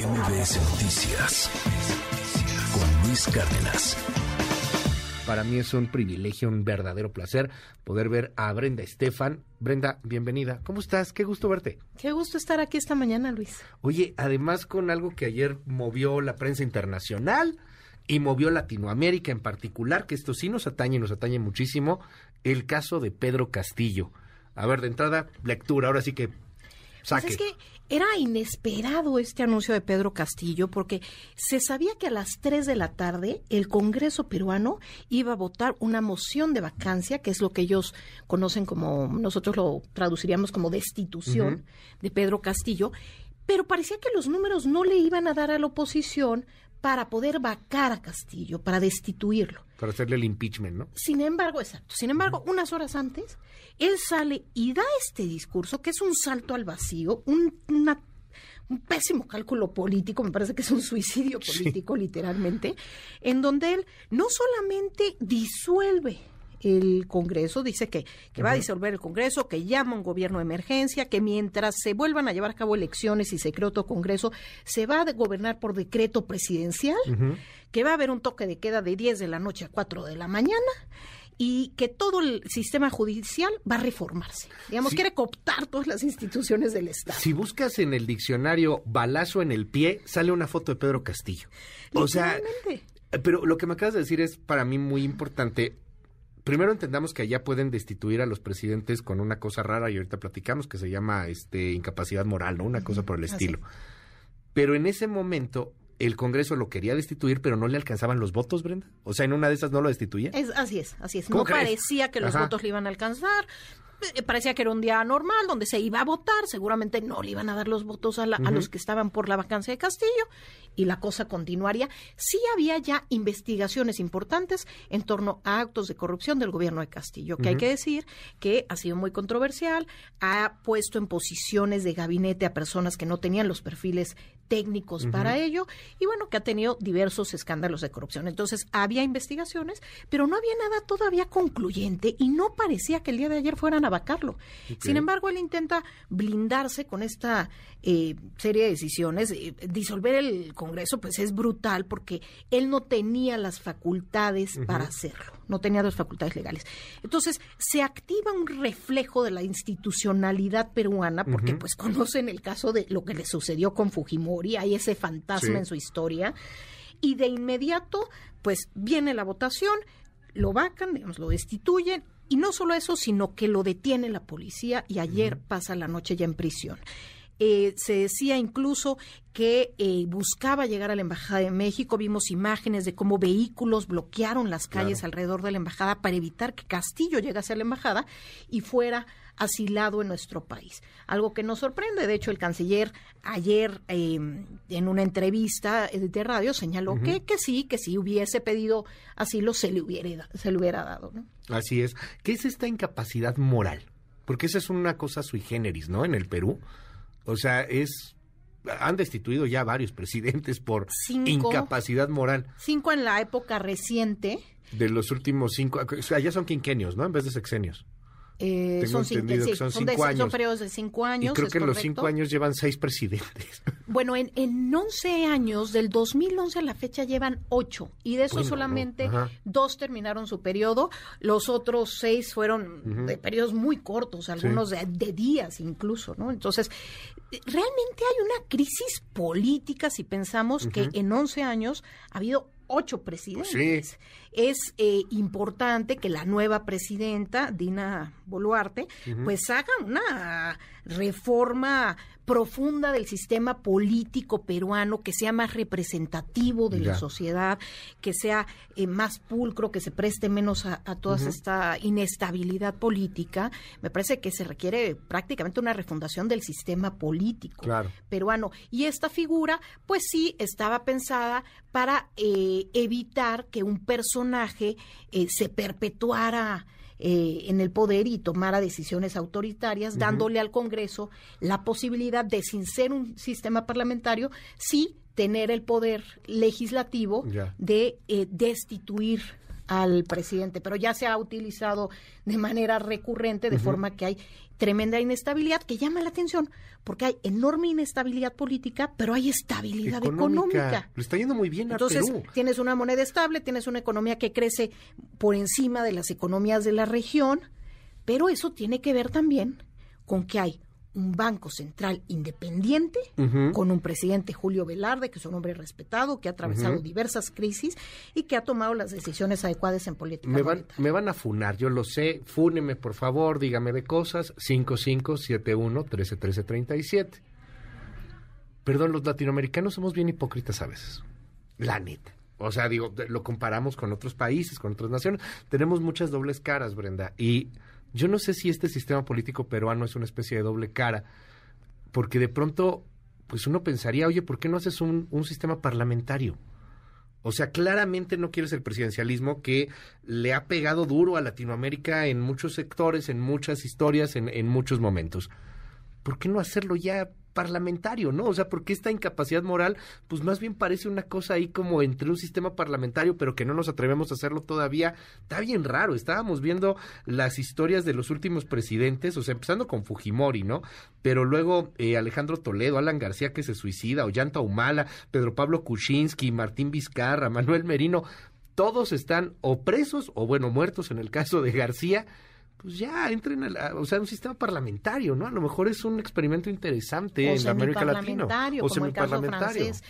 MBS Noticias con Luis Cárdenas. Para mí es un privilegio, un verdadero placer poder ver a Brenda Estefan. Brenda, bienvenida. ¿Cómo estás? Qué gusto verte. Qué gusto estar aquí esta mañana, Luis. Oye, además con algo que ayer movió la prensa internacional y movió Latinoamérica en particular, que esto sí nos atañe y nos atañe muchísimo, el caso de Pedro Castillo. A ver, de entrada, lectura, ahora sí que pues es que era inesperado este anuncio de Pedro Castillo porque se sabía que a las 3 de la tarde el Congreso peruano iba a votar una moción de vacancia, que es lo que ellos conocen como, nosotros lo traduciríamos como destitución de Pedro Castillo, pero parecía que los números no le iban a dar a la oposición para poder vacar a Castillo, para destituirlo. Para hacerle el impeachment, ¿no? Sin embargo, exacto. Sin embargo, unas horas antes, él sale y da este discurso, que es un salto al vacío, un, un pésimo cálculo político, me parece que es un suicidio político, literalmente, en donde él no solamente disuelve el Congreso, dice que, que va a disolver el Congreso, que llama un gobierno de emergencia, que mientras se vuelvan a llevar a cabo elecciones y se cree otro Congreso, se va a gobernar por decreto presidencial, que va a haber un toque de queda de 10 de la noche a 4 de la mañana y que todo el sistema judicial va a reformarse. Digamos, quiere cooptar todas las instituciones del Estado. Si buscas en el diccionario balazo en el pie, sale una foto de Pedro Castillo. O sea, pero lo que me acabas de decir es para mí muy importante primero entendamos que allá pueden destituir a los presidentes con una cosa rara y ahorita platicamos que se llama este incapacidad moral, ¿no? Una cosa por el estilo. Pero en ese momento el Congreso lo quería destituir, pero no le alcanzaban los votos, Brenda. O sea, en una de esas no lo destituía. Es, así es, así es. No parecía que los votos le iban a alcanzar. Eh, parecía que era un día normal donde se iba a votar, seguramente no le iban a dar los votos a, los que estaban por la vacancia de Castillo y la cosa continuaría. Sí había ya investigaciones importantes en torno a actos de corrupción del gobierno de Castillo, que hay que decir que ha sido muy controversial, ha puesto en posiciones de gabinete a personas que no tenían los perfiles técnicos para ello y bueno, que ha tenido diversos escándalos de corrupción. Entonces, había investigaciones, pero no había nada todavía concluyente y no parecía que el día de ayer fueran a vacarlo. Sin embargo, él intenta blindarse con esta eh, serie de decisiones. Eh, disolver el Congreso, pues es brutal porque él no tenía las facultades para hacerlo, no tenía las facultades legales. Entonces, se activa un reflejo de la institucionalidad peruana porque pues conocen el caso de lo que le sucedió con Fujimori hay ese fantasma en su historia. Y de inmediato, pues viene la votación, lo vacan, digamos, lo destituyen, y no solo eso, sino que lo detiene la policía y ayer pasa la noche ya en prisión. Eh, se decía incluso que eh, buscaba llegar a la Embajada de México. Vimos imágenes de cómo vehículos bloquearon las calles alrededor de la Embajada para evitar que Castillo llegase a la Embajada y fuera asilado en nuestro país. Algo que nos sorprende. De hecho, el canciller ayer em, en una entrevista de radio señaló que, que sí, que si hubiese pedido asilo se le hubiera, se le hubiera dado. Así es. ¿Qué es esta incapacidad moral? Porque esa es una cosa sui generis, ¿no? En el Perú. O sea, es han destituido ya varios presidentes por incapacidad moral. Cinco en la época reciente. De los últimos cinco, o sea, ya son quinquenios, ¿no? En vez de sexenios. Eh, son, cinco, años. son periodos de cinco años. Y creo que en los cinco años llevan seis presidentes. Bueno, en, en 11 años, del 2011 a la fecha, llevan ocho. Y de esos solamente dos terminaron su periodo. Los otros seis fueron de periodos muy cortos, algunos de, días incluso, ¿no? Entonces, realmente hay una crisis política si pensamos que en 11 años ha habido ocho presidentes. Es eh, importante que la nueva presidenta, Dina Boluarte, pues haga una reforma profunda del sistema político peruano, que sea más representativo de la sociedad, que sea eh, más pulcro, que se preste menos a, toda esta inestabilidad política, me parece que se requiere prácticamente una refundación del sistema político peruano. Y esta figura, pues sí, estaba pensada para eh, evitar que un personaje eh, se perpetuara eh, en el poder y tomara decisiones autoritarias, dándole al Congreso la posibilidad de, sin ser un sistema parlamentario, sí tener el poder legislativo de eh, destituir al presidente, pero ya se ha utilizado de manera recurrente, de forma que hay tremenda inestabilidad que llama la atención, porque hay enorme inestabilidad política, pero hay estabilidad económica. Lo está yendo muy bien a Entonces, tienes una moneda estable, tienes una economía que crece por encima de las economías de la región, pero eso tiene que ver también con que hay un banco central independiente con un presidente Julio Velarde, que es un hombre respetado, que ha atravesado diversas crisis y que ha tomado las decisiones adecuadas en política. Me van, me van a funar, yo lo sé. Fúneme, por favor, dígame de cosas. 5571-131337. Perdón, los latinoamericanos somos bien hipócritas a veces. La neta. O sea, digo, lo comparamos con otros países, con otras naciones. Tenemos muchas dobles caras, Brenda. Y yo no sé si este sistema político peruano es una especie de doble cara, porque de pronto, pues uno pensaría, oye, ¿por qué no haces un, sistema parlamentario? O sea, claramente no quieres el presidencialismo que le ha pegado duro a Latinoamérica en muchos sectores, en muchas historias, en, en muchos momentos. ¿Por qué no hacerlo ya parlamentario, ¿no? O sea, porque esta incapacidad moral, pues más bien parece una cosa ahí como entre un sistema parlamentario, pero que no nos atrevemos a hacerlo todavía. Está bien raro. Estábamos viendo las historias de los últimos presidentes, o sea, empezando con Fujimori, ¿no? Pero luego eh, Alejandro Toledo, Alan García que se suicida, Ollanta Humala, Pedro Pablo Kuczynski, Martín Vizcarra, Manuel Merino, todos están o presos o bueno, muertos en el caso de García pues ya entren a, o sea, un sistema parlamentario, ¿no? A lo mejor es un experimento interesante en América Latina. O como el caso francés,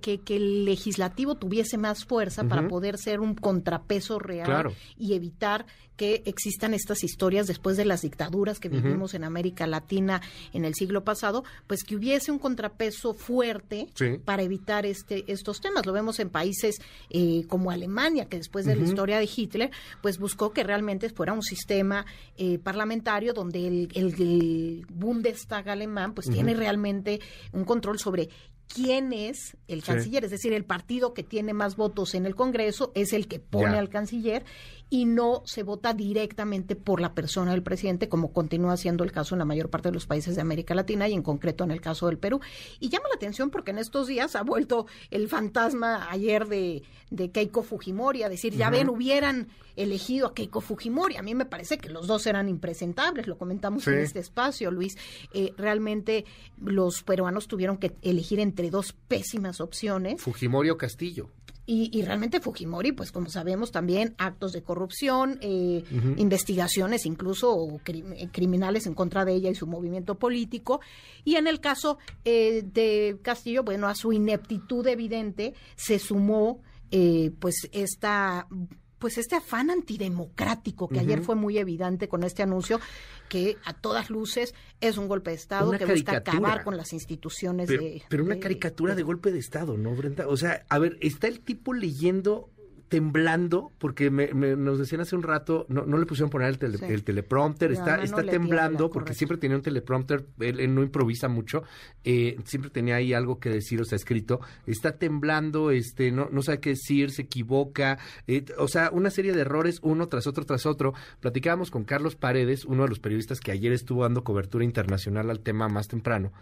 que, que, el legislativo tuviese más fuerza para poder ser un contrapeso real y evitar que existan estas historias después de las dictaduras que vivimos en América Latina en el siglo pasado, pues que hubiese un contrapeso fuerte para evitar este estos temas. Lo vemos en países eh, como Alemania, que después de la historia de Hitler, pues buscó que realmente fuera un sistema eh, parlamentario donde el, Bundestag alemán pues tiene realmente un control sobre quién es el canciller, es decir, el partido que tiene más votos en el Congreso es el que pone al canciller y no se vota directamente por la persona del presidente, como continúa siendo el caso en la mayor parte de los países de América Latina y en concreto en el caso del Perú. Y llama la atención porque en estos días ha vuelto el fantasma ayer de, de Keiko Fujimori a decir, ya ven, hubieran elegido a Keiko Fujimori. A mí me parece que los dos eran impresentables, lo comentamos en este espacio, Luis. Eh, realmente los peruanos tuvieron que elegir entre dos pésimas opciones. Fujimori o Castillo. Y, realmente Fujimori, pues como sabemos también actos de corrupción, eh, investigaciones incluso eh, criminales en contra de ella y su movimiento político. Y en el caso eh, de Castillo, bueno, a su ineptitud evidente se sumó pues esta pues este afán antidemocrático que ayer fue muy evidente con este anuncio que a todas luces es un golpe de Estado que busca acabar con las instituciones de... Pero una caricatura de golpe de Estado, ¿no, Brenda? O sea, a ver, está el tipo leyendo temblando, porque me, nos decían hace un rato, no, no le pusieron poner el, teleprompter, está, está temblando, porque siempre tenía un teleprompter, él, no improvisa mucho, eh, siempre tenía ahí algo que decir, o sea, escrito, está temblando, este, no, no sabe qué decir, se equivoca, eh, o sea, una serie de errores, uno tras otro tras otro. Platicábamos con Carlos Paredes, uno de los periodistas que ayer estuvo dando cobertura internacional al tema más temprano,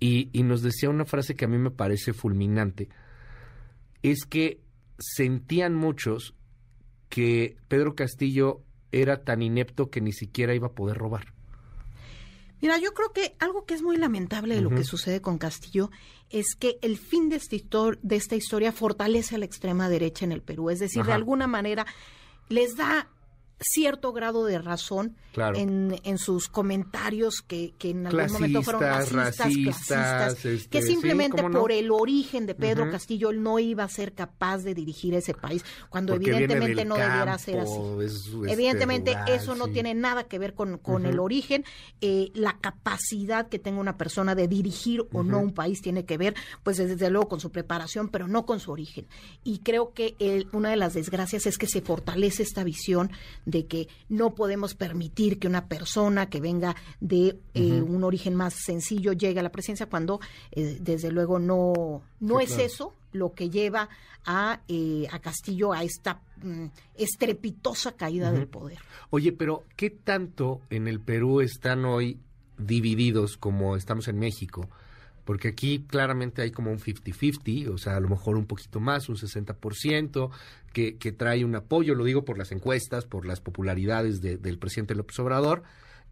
y, y nos decía una frase que a mí me parece fulminante, es que sentían muchos que Pedro Castillo era tan inepto que ni siquiera iba a poder robar. Mira, yo creo que algo que es muy lamentable de lo que sucede con Castillo es que el fin de esta, de esta historia fortalece a la extrema derecha en el Perú. Es decir, de alguna manera les da cierto grado de razón en, en, sus comentarios que, que en algún momento fueron racistas, clasistas, que este, simplemente por el origen de Pedro Castillo él no iba a ser capaz de dirigir ese país, cuando evidentemente no debiera ser así. Este, evidentemente eso no tiene nada que ver con, con el origen, eh, la capacidad que tenga una persona de dirigir o no un país tiene que ver, pues desde luego con su preparación, pero no con su origen. Y creo que el, una de las desgracias es que se fortalece esta visión de que no podemos permitir que una persona que venga de eh, un origen más sencillo llegue a la presidencia cuando eh, desde luego no, no es eso lo que lleva a, eh, a Castillo a esta mm, estrepitosa caída del poder. Oye, pero ¿qué tanto en el Perú están hoy divididos como estamos en México? Porque aquí claramente hay como un 50-50, o sea, a lo mejor un poquito más, un 60%, que, que trae un apoyo, lo digo por las encuestas, por las popularidades del presidente López Obrador,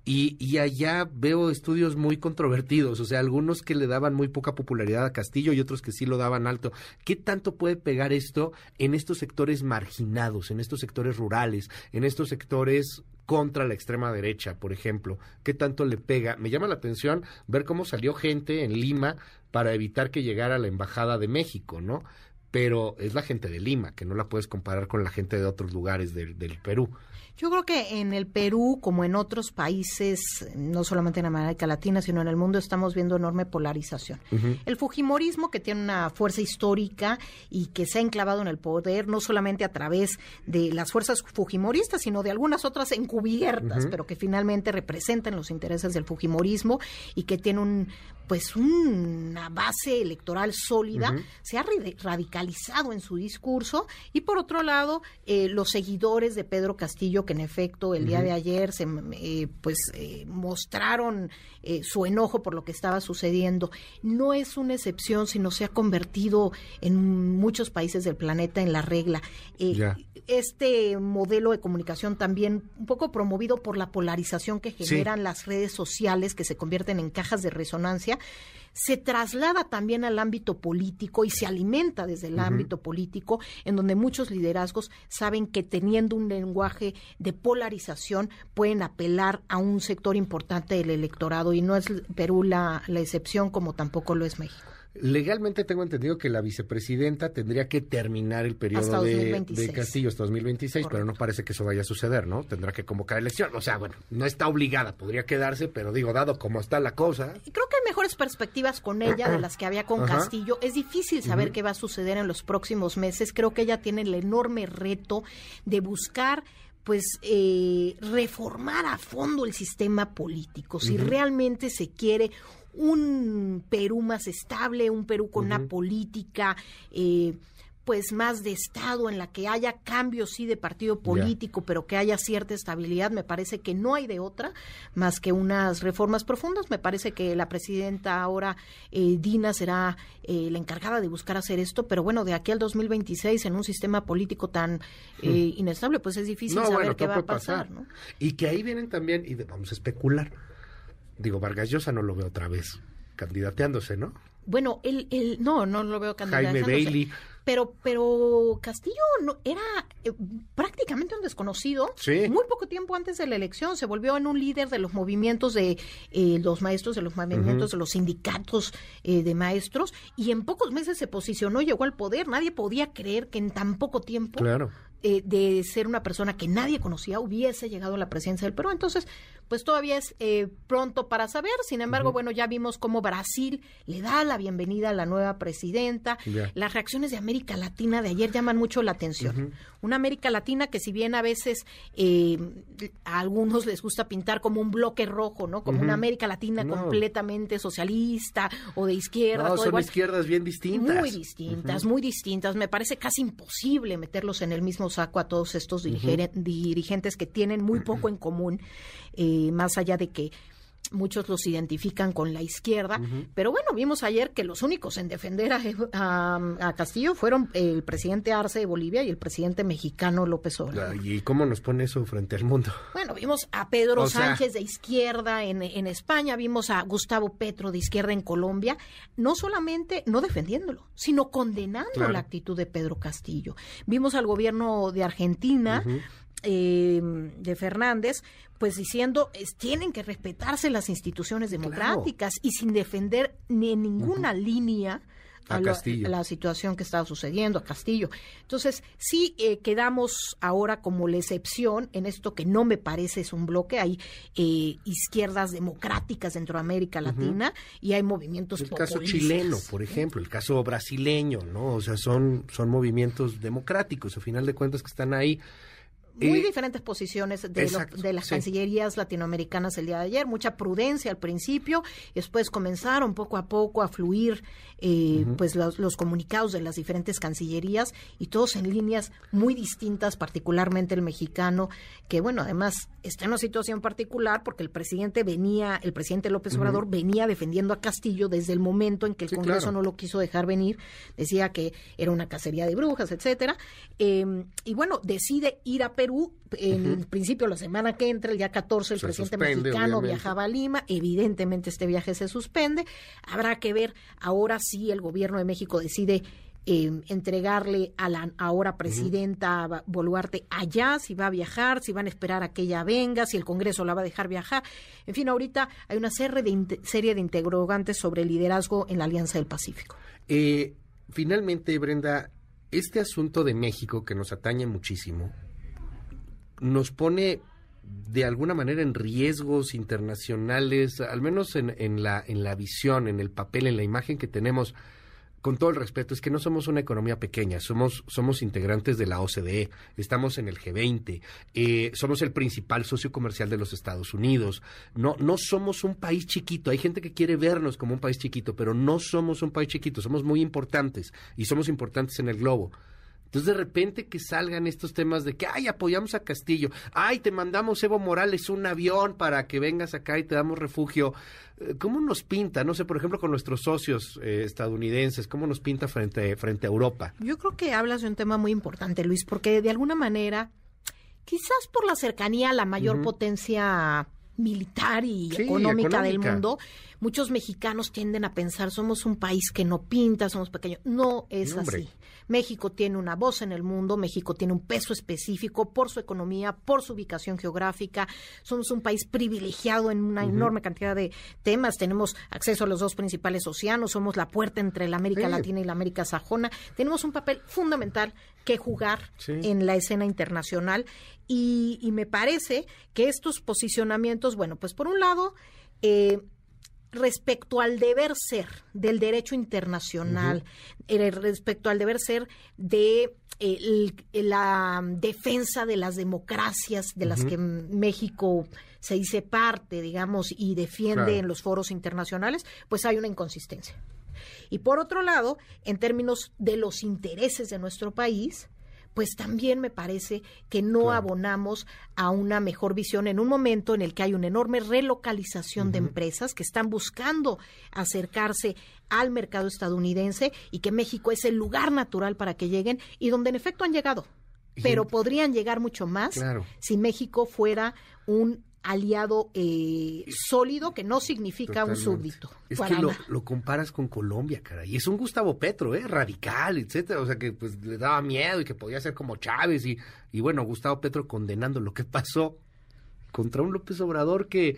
y, y, allá veo estudios muy controvertidos, o sea, algunos que le daban muy poca popularidad a Castillo y otros que sí lo daban alto. ¿Qué tanto puede pegar esto en estos sectores marginados, en estos sectores rurales, en estos sectores contra la extrema derecha, por ejemplo? ¿Qué tanto le pega? Me llama la atención ver cómo salió gente en Lima para evitar que llegara a la Embajada de México, ¿no? Pero es la gente de Lima, que no la puedes comparar con la gente de otros lugares del, del Perú. Yo creo que en el Perú, como en otros países, no solamente en América Latina, sino en el mundo, estamos viendo enorme polarización. El Fujimorismo, que tiene una fuerza histórica y que se ha enclavado en el poder, no solamente a través de las fuerzas fujimoristas, sino de algunas otras encubiertas, pero que finalmente representan los intereses del Fujimorismo y que tiene un pues una base electoral sólida, se ha radicalizado en su discurso. Y por otro lado eh, los seguidores de Pedro Castillo que en efecto el día de ayer se eh, pues eh, mostraron su enojo por lo que estaba sucediendo. No es una excepción sino se ha convertido en muchos países del planeta en la regla. Este modelo de comunicación también un poco promovido por la polarización que generan las redes sociales que se convierten en cajas de resonancia se traslada también al ámbito político y se alimenta desde el ámbito político, en donde muchos liderazgos saben que teniendo un lenguaje de polarización pueden apelar a un sector importante del electorado y no es Perú la, la excepción como tampoco lo es México. Legalmente tengo entendido que la vicepresidenta tendría que terminar el periodo de, Castillo hasta 2026, pero no parece que eso vaya a suceder, ¿no? Tendrá que convocar elección. O sea, bueno, no está obligada, podría quedarse, pero digo, dado cómo está la cosa. Creo que hay mejores perspectivas con ella de las que había con Castillo. Es difícil saber qué va a suceder en los próximos meses. Creo que ella tiene el enorme reto de buscar pues eh, reformar a fondo el sistema político. Si realmente se quiere un Perú más estable, un Perú con una política eh, pues más de Estado, en la que haya cambios, sí, de partido político, pero que haya cierta estabilidad. Me parece que no hay de otra más que unas reformas profundas. Me parece que la presidenta ahora, eh, Dina, será eh, la encargada de buscar hacer esto, pero bueno, de aquí al 2026, en un sistema político tan hmm. inestable, pues es difícil saber qué va a pasar. Y que ahí vienen también, y vamos a especular, Digo, Vargas Llosa no lo veo otra vez candidateándose, ¿no? Bueno, él, él no, no lo veo candidateándose. Jaime Bailey. Pero, pero Castillo no, era eh, prácticamente un desconocido. Sí. Muy poco tiempo antes de la elección se volvió en un líder de los movimientos de eh, los maestros, de los movimientos de los sindicatos eh, de maestros, y en pocos meses se posicionó, llegó al poder. Nadie podía creer que en tan poco tiempo claro. de ser una persona que nadie conocía hubiese llegado a la presidencia del Perú. Entonces, pues todavía es eh, pronto para saber. Sin embargo, bueno, ya vimos cómo Brasil le da la bienvenida a la nueva presidenta. Las reacciones de América Latina de ayer llaman mucho la atención. Una América Latina que si bien a veces eh, a algunos les gusta pintar como un bloque rojo, ¿no? Como una América Latina completamente socialista o de izquierda. No, son izquierdas bien distintas. Muy distintas, muy distintas. Me parece casi imposible meterlos en el mismo saco a todos estos dirigentes que tienen muy poco en común. Eh, más allá de que muchos los identifican con la izquierda, pero bueno, vimos ayer que los únicos en defender a, Castillo fueron el presidente Arce de Bolivia y el presidente mexicano López Obrador. ¿Y cómo nos pone eso frente al mundo? Bueno, vimos a Pedro Sánchez de izquierda en, España, vimos a Gustavo Petro de izquierda en Colombia, no solamente no defendiéndolo, sino condenando la actitud de Pedro Castillo. Vimos al gobierno de Argentina. Eh, de Fernández, pues diciendo es, tienen que respetarse las instituciones democráticas y sin defender ni en ninguna línea a, la, situación que estaba sucediendo a Castillo. Entonces, sí eh, quedamos ahora como la excepción en esto que no me parece es un bloque. Hay eh, izquierdas democráticas dentro de América Latina y hay movimientos El caso chileno, por ejemplo, el caso brasileño, ¿no? O sea, son, son movimientos democráticos, a final de cuentas que están ahí muy diferentes posiciones de, de las cancillerías latinoamericanas el día de ayer, mucha prudencia al principio, y después comenzaron poco a poco a fluir eh, pues los, comunicados de las diferentes cancillerías y todos en líneas muy distintas, particularmente el mexicano, que bueno, además está en una situación particular porque el presidente venía, el presidente López Obrador venía defendiendo a Castillo desde el momento en que el Congreso no lo quiso dejar venir, decía que era una cacería de brujas, etcétera, em, y bueno, decide ir a Perú en principio la semana que entra, el día 14, el presidente mexicano viajaba a Lima, evidentemente este viaje se suspende, habrá que ver ahora si el gobierno de México decide eh, entregarle a la ahora presidenta Boluarte allá, si va a viajar, si van a esperar a que ella venga, si el Congreso la va a dejar viajar. En fin, ahorita hay una serie de, serie de interrogantes sobre el liderazgo en la Alianza del Pacífico. Eh, finalmente, Brenda, este asunto de México que nos atañe muchísimo, nos pone de alguna manera en riesgos internacionales, al menos en, la, en la visión, en el papel, en la imagen que tenemos, con todo el respeto, es que no somos una economía pequeña, somos, somos integrantes de la OCDE, estamos en el G20, eh, somos el principal socio comercial de los Estados Unidos, no, no somos un país chiquito, hay gente que quiere vernos como un país chiquito, pero no somos un país chiquito, somos muy importantes y somos importantes en el globo. Entonces de repente que salgan estos temas de que, ay, apoyamos a Castillo, ay, te mandamos Evo Morales un avión para que vengas acá y te damos refugio. Eh, ¿Cómo nos pinta? No sé, por ejemplo, con nuestros socios eh, estadounidenses, ¿cómo nos pinta frente, frente a Europa? Yo creo que hablas de un tema muy importante, Luis, porque de alguna manera, quizás por la cercanía a la mayor potencia militar y económica, del mundo, muchos mexicanos tienden a pensar somos un país que no pinta, somos pequeños. No es así. México tiene una voz en el mundo, México tiene un peso específico por su economía, por su ubicación geográfica. Somos un país privilegiado en una enorme cantidad de temas. Tenemos acceso a los dos principales océanos, somos la puerta entre la América Latina y la América Sajona. Tenemos un papel fundamental que jugar en la escena internacional y, y, me parece que estos posicionamientos, bueno, pues por un lado, eh, respecto al deber ser del derecho internacional, eh, respecto al deber ser de la defensa de las democracias de las que México se dice parte, digamos, y defiende en los foros internacionales, pues hay una inconsistencia. Y por otro lado, en términos de los intereses de nuestro país, pues también me parece que no abonamos a una mejor visión en un momento en el que hay una enorme relocalización de empresas que están buscando acercarse al mercado estadounidense y que México es el lugar natural para que lleguen y donde en efecto han llegado. Pero podrían llegar mucho más si México fuera un aliado eh, sólido que no significa un súbdito. Es que lo, comparas con Colombia, cara, y es un Gustavo Petro, ¿eh? radical, etcétera, o sea que pues le daba miedo y que podía ser como Chávez y, y bueno, Gustavo Petro condenando lo que pasó contra un López Obrador que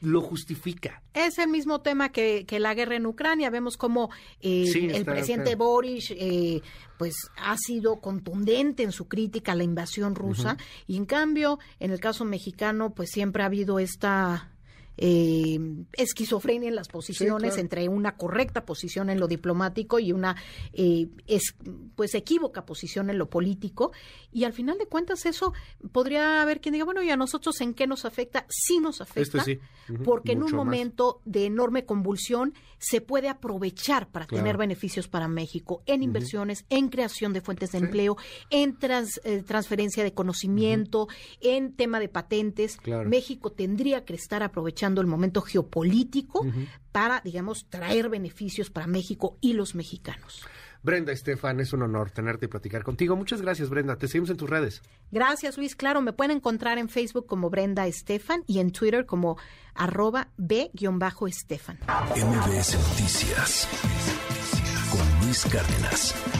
lo justifica. Es el mismo tema que, la guerra en Ucrania. Vemos como eh, el presidente Boris eh, pues ha sido contundente en su crítica a la invasión rusa y en cambio en el caso mexicano pues siempre ha habido esta eh, esquizofrenia en las posiciones entre una correcta posición en lo diplomático y una eh, es, pues equívoca posición en lo político. Y al final de cuentas eso podría haber quien diga bueno y a nosotros en qué nos afecta sí nos afecta porque en un momento de enorme convulsión se puede aprovechar para tener beneficios para México en inversiones en creación de fuentes de empleo en eh, transferencia de conocimiento en tema de patentes. México tendría que estar aprovechando el momento geopolítico para, digamos, traer beneficios para México y los mexicanos. Brenda Estefan, es un honor tenerte y platicar contigo. Muchas gracias, Brenda. Te seguimos en tus redes. Gracias, Luis. Claro, me pueden encontrar en Facebook como Brenda Estefan y en Twitter como arroba B-Estefan. MBS Noticias con Luis Cárdenas.